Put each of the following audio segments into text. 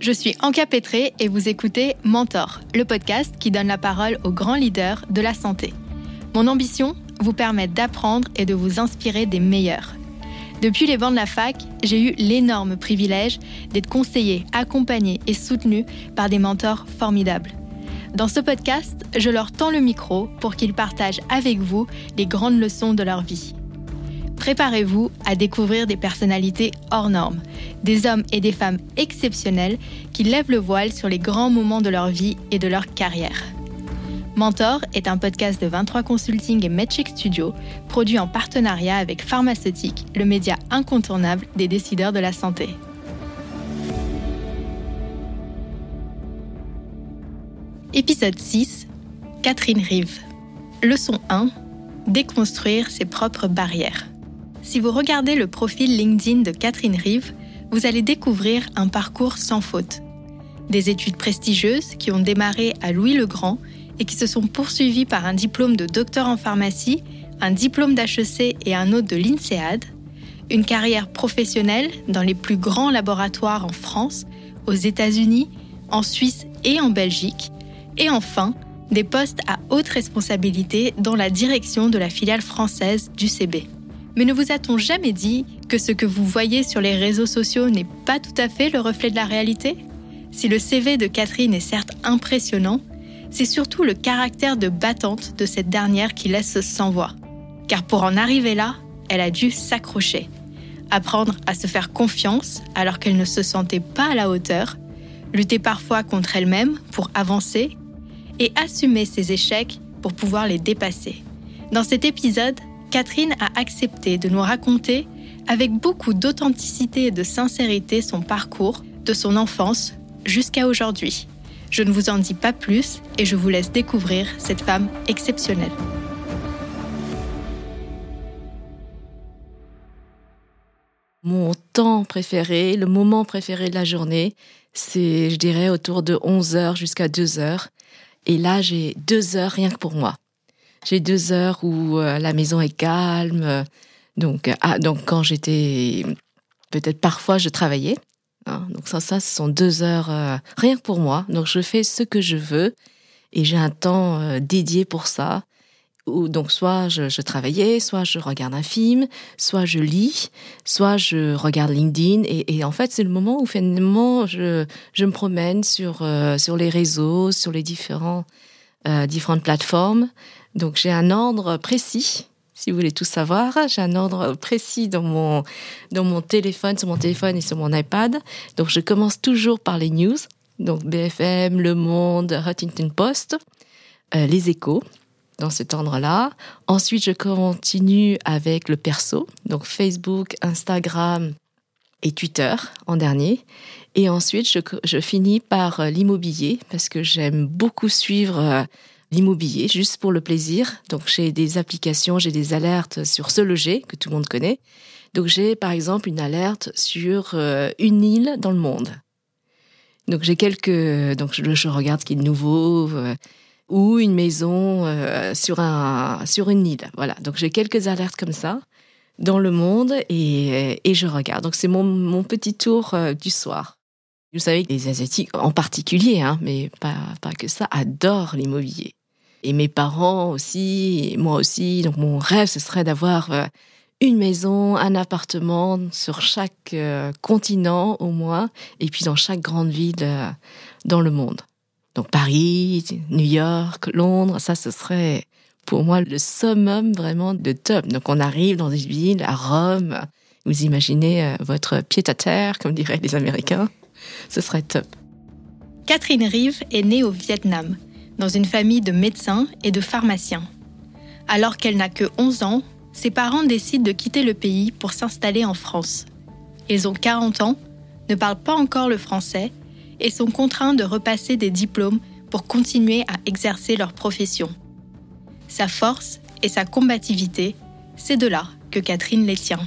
Je suis Anka Petré et vous écoutez Mentor, le podcast qui donne la parole aux grands leaders de la santé. Mon ambition Vous permettre d'apprendre et de vous inspirer des meilleurs. Depuis les bancs de la fac, j'ai eu l'énorme privilège d'être conseillé, accompagné et soutenu par des mentors formidables. Dans ce podcast, je leur tends le micro pour qu'ils partagent avec vous les grandes leçons de leur vie. Préparez-vous à découvrir des personnalités hors normes, des hommes et des femmes exceptionnels qui lèvent le voile sur les grands moments de leur vie et de leur carrière. Mentor est un podcast de 23 Consulting et Metric Studio, produit en partenariat avec Pharmaceutique, le média incontournable des décideurs de la santé. Épisode 6 Catherine Rive. Leçon 1 Déconstruire ses propres barrières. Si vous regardez le profil LinkedIn de Catherine Rive, vous allez découvrir un parcours sans faute. Des études prestigieuses qui ont démarré à Louis le Grand et qui se sont poursuivies par un diplôme de docteur en pharmacie, un diplôme d'HEC et un autre de l'INSEAD, une carrière professionnelle dans les plus grands laboratoires en France, aux États-Unis, en Suisse et en Belgique, et enfin des postes à haute responsabilité dans la direction de la filiale française du CB. Mais ne vous a-t-on jamais dit que ce que vous voyez sur les réseaux sociaux n'est pas tout à fait le reflet de la réalité? Si le CV de Catherine est certes impressionnant, c'est surtout le caractère de battante de cette dernière qui laisse sans voix. Car pour en arriver là, elle a dû s'accrocher, apprendre à se faire confiance alors qu'elle ne se sentait pas à la hauteur, lutter parfois contre elle-même pour avancer et assumer ses échecs pour pouvoir les dépasser. Dans cet épisode, Catherine a accepté de nous raconter avec beaucoup d'authenticité et de sincérité son parcours de son enfance jusqu'à aujourd'hui. Je ne vous en dis pas plus et je vous laisse découvrir cette femme exceptionnelle. Mon temps préféré, le moment préféré de la journée, c'est, je dirais, autour de 11h jusqu'à 2h. Et là, j'ai deux heures rien que pour moi. J'ai deux heures où euh, la maison est calme. Donc, ah, donc quand j'étais, peut-être parfois je travaillais, Hein. Donc ça, ça, ce sont deux heures euh, rien que pour moi. Donc je fais ce que je veux et j'ai un temps euh, dédié pour ça. Ou donc soit je, travaillais, soit je regarde un film, soit je lis, soit je regarde LinkedIn. Et, en fait, c'est le moment où finalement je, je me promène sur, euh, sur les réseaux, sur les différentes plateformes. Donc j'ai un ordre précis si vous voulez tout savoir. J'ai un ordre précis dans mon, dans mon téléphone, sur mon téléphone et sur mon iPad. Donc, je commence toujours par les news. Donc, BFM, Le Monde, Huntington Post, euh, Les Échos, dans cet ordre-là. Ensuite, je continue avec le perso. Donc, Facebook, Instagram et Twitter en dernier. Et ensuite, je, je finis par euh, l'immobilier parce que j'aime beaucoup suivre euh, l'immobilier juste pour le plaisir. Donc j'ai des applications, j'ai des alertes sur ce loger que tout le monde connaît. Donc j'ai par exemple une alerte sur euh, une île dans le monde. Donc j'ai quelques donc je, regarde ce qui est nouveau euh, ou une maison euh, sur un sur une île. Voilà. Donc j'ai quelques alertes comme ça dans le monde et, et je regarde. Donc c'est mon, mon petit tour du soir. Vous savez les Asiatiques en particulier, hein, mais pas, pas que ça, adorent l'immobilier et mes parents aussi, moi aussi. Donc mon rêve, ce serait d'avoir euh, une maison, un appartement sur chaque euh, continent au moins, et puis dans chaque grande ville euh, dans le monde. Donc Paris, New York, Londres, ça ce serait pour moi le summum vraiment de top. Donc on arrive dans des villes, à Rome, vous imaginez votre pied à terre, comme diraient les Américains, ce serait top. Catherine Rive est née au Vietnam dans une famille de médecins et de pharmaciens. Alors qu'elle n'a que 11 ans, ses parents décident de quitter le pays pour s'installer en France. Ils ont 40 ans, ne parlent pas encore le français et sont contraints de repasser des diplômes pour continuer à exercer leur profession. Sa force et sa combativité, c'est de là que Catherine les tient.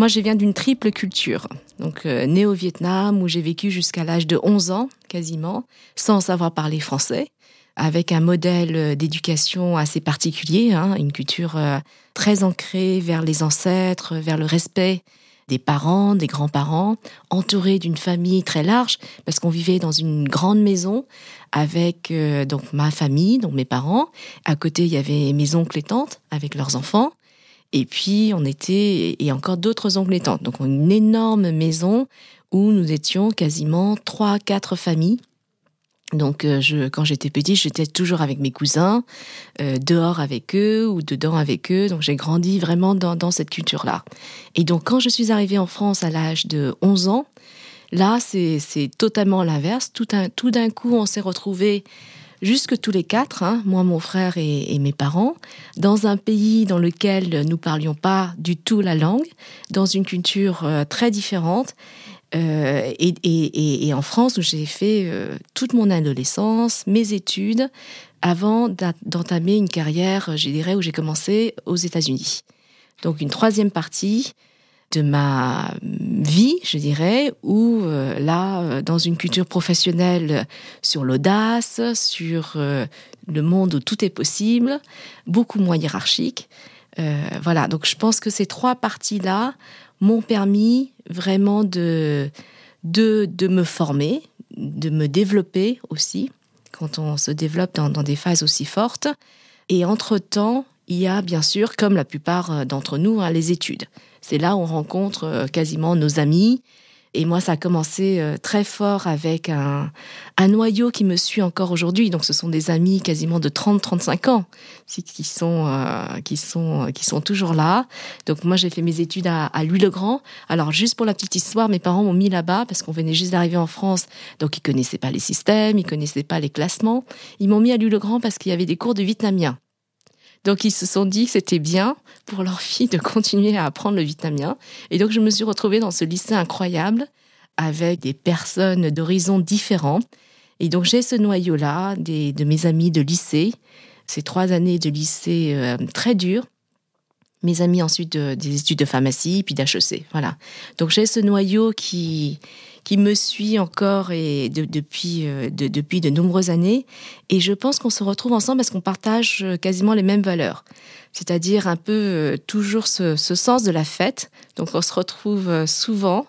Moi, je viens d'une triple culture. Donc, euh, née au Vietnam, où j'ai vécu jusqu'à l'âge de 11 ans, quasiment, sans savoir parler français avec un modèle euh, d'éducation assez particulier, hein, une culture euh, très ancrée vers les ancêtres, vers le respect des parents, des grands-parents, entouré d'une famille très large, parce qu'on vivait dans une grande maison avec euh, donc ma famille, donc mes parents. À côté, il y avait mes oncles et tantes avec leurs enfants. Et puis, on était, et encore d'autres oncles et tantes. Donc, une énorme maison où nous étions quasiment trois, quatre familles donc, euh, je, quand j'étais petite, j'étais toujours avec mes cousins, euh, dehors avec eux ou dedans avec eux. Donc, j'ai grandi vraiment dans, dans cette culture-là. Et donc, quand je suis arrivée en France à l'âge de 11 ans, là, c'est totalement l'inverse. Tout, tout d'un coup, on s'est retrouvés jusque tous les quatre, hein, moi, mon frère et, mes parents, dans un pays dans lequel nous parlions pas du tout la langue, dans une culture euh, très différente. Euh, et, en France, où j'ai fait euh, toute mon adolescence, mes études, avant d'entamer une carrière, je dirais, où j'ai commencé aux États-Unis. Donc une troisième partie de ma vie, je dirais, où euh, là, dans une culture professionnelle sur l'audace, sur le monde où tout est possible, beaucoup moins hiérarchique. voilà, donc je pense que ces trois parties-là m'ont permis vraiment de, de, de, me former, de me développer aussi, quand on se développe dans, dans des phases aussi fortes. Et entre-temps, il y a bien sûr, comme la plupart d'entre nous, hein, les études. C'est là où on rencontre euh, quasiment nos amis, et moi, ça a commencé euh, très fort avec un, un noyau qui me suit encore aujourd'hui. Donc, ce sont des amis quasiment de 30-35 ans qui sont, euh, qui, sont, qui sont toujours là. Donc, moi, j'ai fait mes études à, à Louis-le-Grand. Alors, juste pour la petite histoire, mes parents m'ont mis là-bas parce qu'on venait juste d'arriver en France. Donc, ils connaissaient pas les systèmes, ils connaissaient pas les classements. Ils m'ont mis à Louis-le-Grand parce qu'il y avait des cours de vietnamien. Donc ils se sont dit que c'était bien pour leur fille de continuer à apprendre le vietnamien. Et donc je me suis retrouvée dans ce lycée incroyable avec des personnes d'horizons différents. Et donc j'ai ce noyau-là de mes amis de lycée, ces trois années de lycée euh, très dures. Mes amis ensuite des études de pharmacie, puis d'HEC. Voilà. Donc j'ai ce noyau qui, qui me suit encore et depuis, euh, de, depuis de nombreuses années. Et je pense qu'on se retrouve ensemble parce qu'on partage euh, quasiment les mêmes valeurs. C'est-à-dire un peu euh, toujours ce, sens de la fête. Donc on se retrouve souvent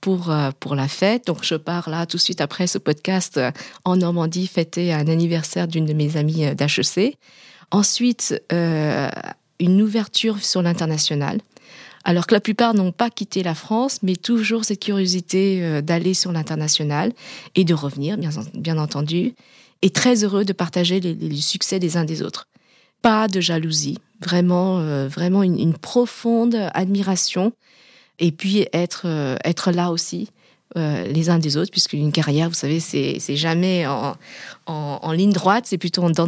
pour, pour la fête. Donc je pars là tout de suite après ce podcast en Normandie fêter un anniversaire d'une de mes amies d'HEC. Ensuite, une ouverture sur l'international alors que la plupart n'ont pas quitté la France, mais toujours cette curiosité euh, d'aller sur l'international et de revenir, bien, entendu, et très heureux de partager les, succès des uns des autres. Pas de jalousie, vraiment, euh, vraiment une, une, profonde admiration, et puis être, euh, être là aussi. Euh, les uns des autres, puisque une carrière, vous savez, c'est jamais en, en, ligne droite, c'est plutôt en dents.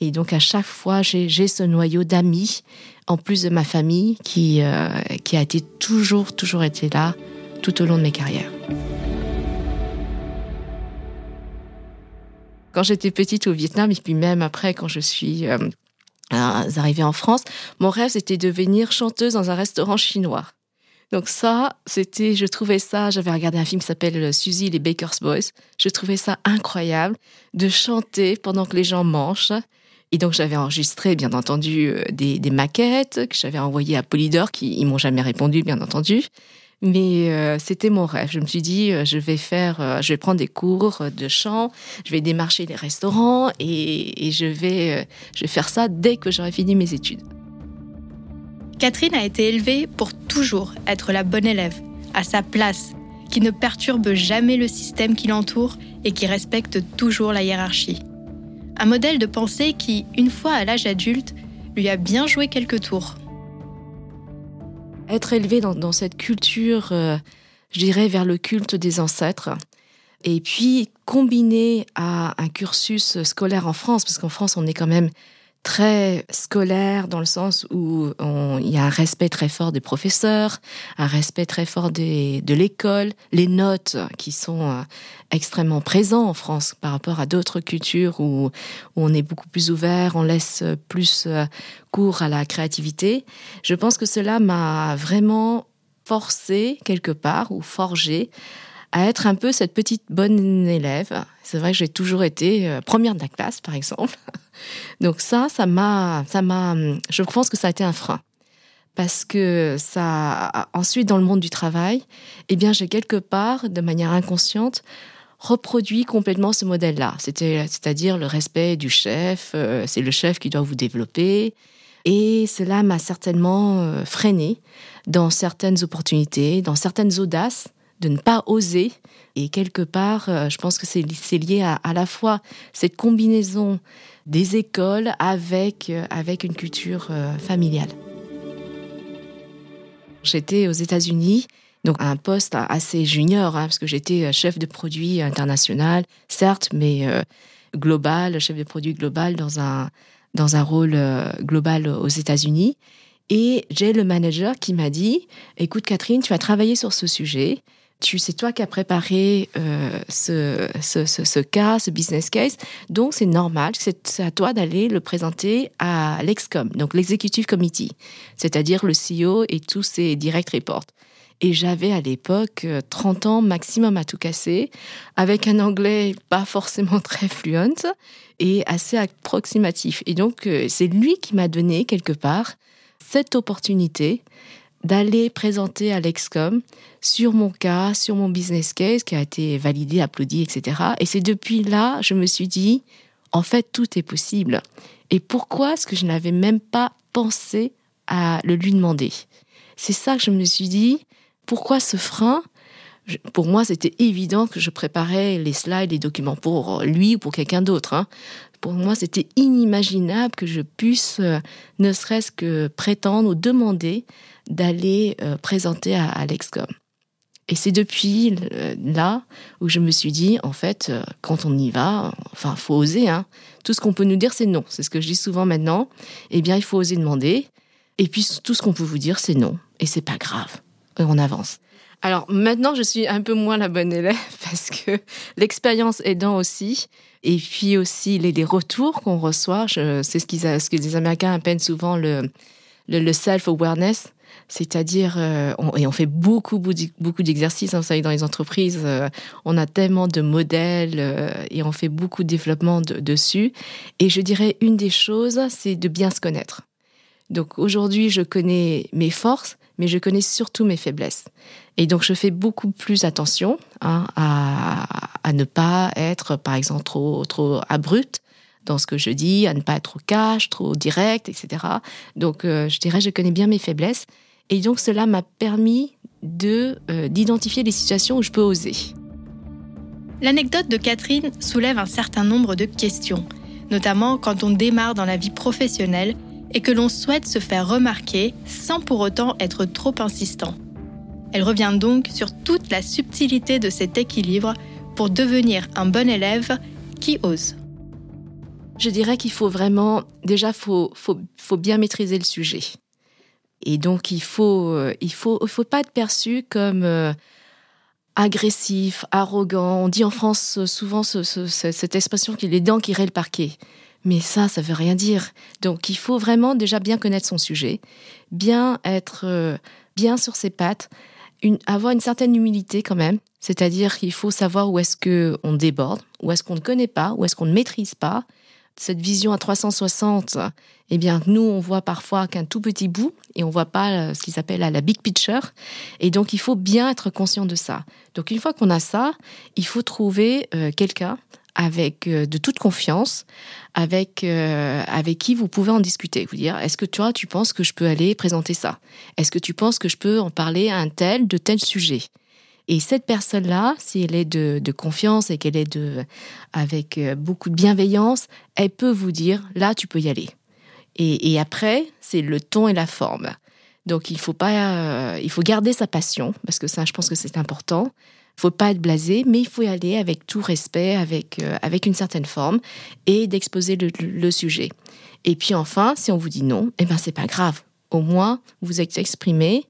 Et donc, à chaque fois, j'ai ce noyau d'amis en plus de ma famille qui, euh, qui a été toujours, toujours été là tout au long de mes carrières. Quand j'étais petite au Vietnam, et puis même après, quand je suis euh, arrivée en France, mon rêve, c'était de devenir chanteuse dans un restaurant chinois. Donc ça, c'était, je trouvais ça, j'avais regardé un film qui s'appelle Suzy les Baker's Boys. Je trouvais ça incroyable de chanter pendant que les gens mangent. Et donc j'avais enregistré, bien entendu, euh, des, des maquettes que j'avais envoyées à Polydor, qui ils m'ont jamais répondu, bien entendu. Mais euh, c'était mon rêve. Je me suis dit, euh, je vais faire, euh, je vais prendre des cours de chant, je vais démarcher les restaurants et, et je vais, euh, je vais faire ça dès que j'aurai fini mes études. Catherine a été élevée pour toujours être la bonne élève, à sa place, qui ne perturbe jamais le système qui l'entoure et qui respecte toujours la hiérarchie un modèle de pensée qui, une fois à l'âge adulte, lui a bien joué quelques tours. Être élevé dans, cette culture, euh, je dirais, vers le culte des ancêtres, et puis combiné à un cursus scolaire en France, parce qu'en France, on est quand même très scolaire dans le sens où il y a un respect très fort des professeurs, un respect très fort de l'école, les notes qui sont euh, extrêmement présents en France par rapport à d'autres cultures où, où, on est beaucoup plus ouvert, on laisse plus euh, cours à la créativité. Je pense que cela m'a vraiment forcé quelque part ou forgé à être un peu cette petite bonne élève. C'est vrai que j'ai toujours été euh, première de la classe, par exemple. Donc ça, ça m'a, ça m'a, je pense que ça a été un frein. parce que ça, ensuite dans le monde du travail, eh bien, j'ai quelque part, de manière inconsciente, reproduit complètement ce modèle-là. C'est-à-dire le respect du chef, euh, c'est le chef qui doit vous développer. Et cela m'a certainement euh, freiné dans certaines opportunités, dans certaines audaces, de ne pas oser. Et quelque part, euh, je pense que c'est lié à, à la fois cette combinaison des écoles avec, avec une culture familiale. J'étais aux États-Unis, donc un poste assez junior, hein, parce que j'étais euh, chef de produit international, certes, mais euh, global, chef de produit global dans un, dans un rôle euh, global aux États-Unis. Et j'ai le manager qui m'a dit, écoute Catherine, tu vas travailler sur ce sujet. Tu c'est toi qui as préparé ce, ce, ce, cas, ce business case, donc c'est normal, c'est à toi d'aller le présenter à l'EXCOM, donc l'executive committee, c'est-à-dire le CEO et tous ses direct reports. Et j'avais à l'époque 30 ans maximum à tout casser, avec un anglais pas forcément très fluent et assez approximatif. Et donc, euh, c'est lui qui m'a donné quelque part cette opportunité d'aller présenter à l'Excom sur mon cas, sur mon business case qui a été validé, applaudi, etc. Et c'est depuis là, je me suis dit, en fait, tout est possible. Et pourquoi est-ce que je n'avais même pas pensé à le lui demander? C'est ça que je me suis dit, pourquoi ce frein? Pour moi, c'était évident que je préparais les slides, les documents pour lui ou pour quelqu'un d'autre. Hein. Pour moi, c'était inimaginable que je puisse, euh, ne serait-ce que prétendre ou demander d'aller euh, présenter à, l'Excom. Et c'est depuis euh, là où je me suis dit, en fait, quand on y va, enfin, faut oser. Hein. Tout ce qu'on peut nous dire, c'est non. C'est ce que je dis souvent maintenant. Eh bien, il faut oser demander. Et puis, tout ce qu'on peut vous dire, c'est non. Et c'est pas grave on avance. Alors maintenant, je suis un peu moins la bonne élève parce que l'expérience aidant aussi, et puis aussi les, retours qu'on reçoit, c'est ce, ce que les Américains appellent souvent le, le, self-awareness, c'est-à-dire, euh, et on fait beaucoup, beaucoup d'exercices, hein, vous savez, dans les entreprises, euh, on a tellement de modèles euh, et on fait beaucoup de développement dessus. Et je dirais, une des choses, c'est de bien se connaître. Donc aujourd'hui, je connais mes forces, mais je connais surtout mes faiblesses. Et donc, je fais beaucoup plus attention hein, à, ne pas être, par exemple, trop, trop abrupte dans ce que je dis, à ne pas être trop cash, trop direct, etc. Donc, je dirais, je connais bien mes faiblesses. Et donc, cela m'a permis de euh, d'identifier les situations où je peux oser. L'anecdote de Catherine soulève un certain nombre de questions, notamment quand on démarre dans la vie professionnelle et que l'on souhaite se faire remarquer sans pour autant être trop insistant. Elle revient donc sur toute la subtilité de cet équilibre pour devenir un bon élève qui ose. Je dirais qu'il faut vraiment, déjà, faut, faut, faut, bien maîtriser le sujet. Et donc, il faut, euh, il faut, il faut pas être perçu comme euh, agressif, arrogant. On dit en France souvent cette expression qu'il est dents qui raient le parquet. Mais ça, ça veut rien dire. Donc, il faut vraiment déjà bien connaître son sujet, bien être euh, bien sur ses pattes, avoir une certaine humilité quand même. C'est-à-dire qu'il faut savoir où est-ce que on déborde, où est-ce qu'on ne connaît pas, où est-ce qu'on ne maîtrise pas. Cette vision à 360, eh bien, nous, on voit parfois qu'un tout petit bout et on voit pas euh, ce qui s'appelle la big picture. Et donc, il faut bien être conscient de ça. Donc, une fois qu'on a ça, il faut trouver euh, quelqu'un avec euh, de toute confiance, avec euh, avec qui vous pouvez en discuter. Vous dire, est-ce que toi, tu penses que je peux aller présenter ça? Est-ce que tu penses que je peux en parler à un tel de tel sujet? Et cette personne-là, si elle est de, confiance et qu'elle est avec euh, beaucoup de bienveillance, elle peut vous dire, là, tu peux y aller. Et, après, c'est le ton et la forme. Donc, il faut pas, il faut garder sa passion, parce que ça, je pense que c'est important faut pas être blasé, mais il faut y aller avec tout respect, avec, euh, avec une certaine forme et d'exposer le, sujet. Et puis enfin, si on vous dit non, eh ben c'est pas grave. Au moins, vous êtes exprimé,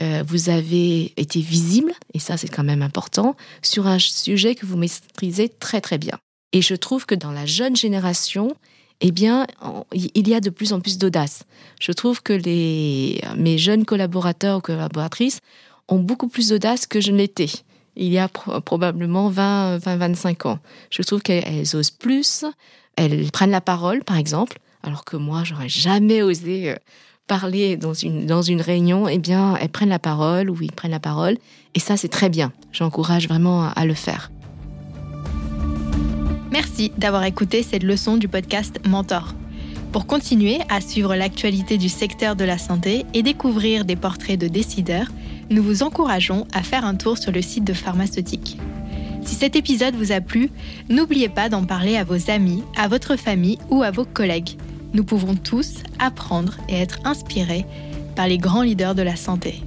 euh, vous avez été visible, et ça c'est quand même important, sur un sujet que vous maîtrisez très très bien. Et je trouve que dans la jeune génération, eh bien, il y a de plus en plus d'audace. Je trouve que les, mes jeunes collaborateurs ou collaboratrices ont beaucoup plus d'audace que je ne l'étais il y a probablement 20, 20, 25 ans. Je trouve qu'elles osent plus, elles prennent la parole, par exemple, alors que moi, j'aurais jamais osé euh, parler dans une, réunion, eh bien, elles prennent la parole ou ils prennent la parole. Et ça, c'est très bien. J'encourage vraiment à le faire. Merci d'avoir écouté cette leçon du podcast Mentor. Pour continuer à suivre l'actualité du secteur de la santé et découvrir des portraits de décideurs, nous vous encourageons à faire un tour sur le site de Pharmaceutique. Si cet épisode vous a plu, n'oubliez pas d'en parler à vos amis, à votre famille ou à vos collègues. Nous pouvons tous apprendre et être inspirés par les grands leaders de la santé.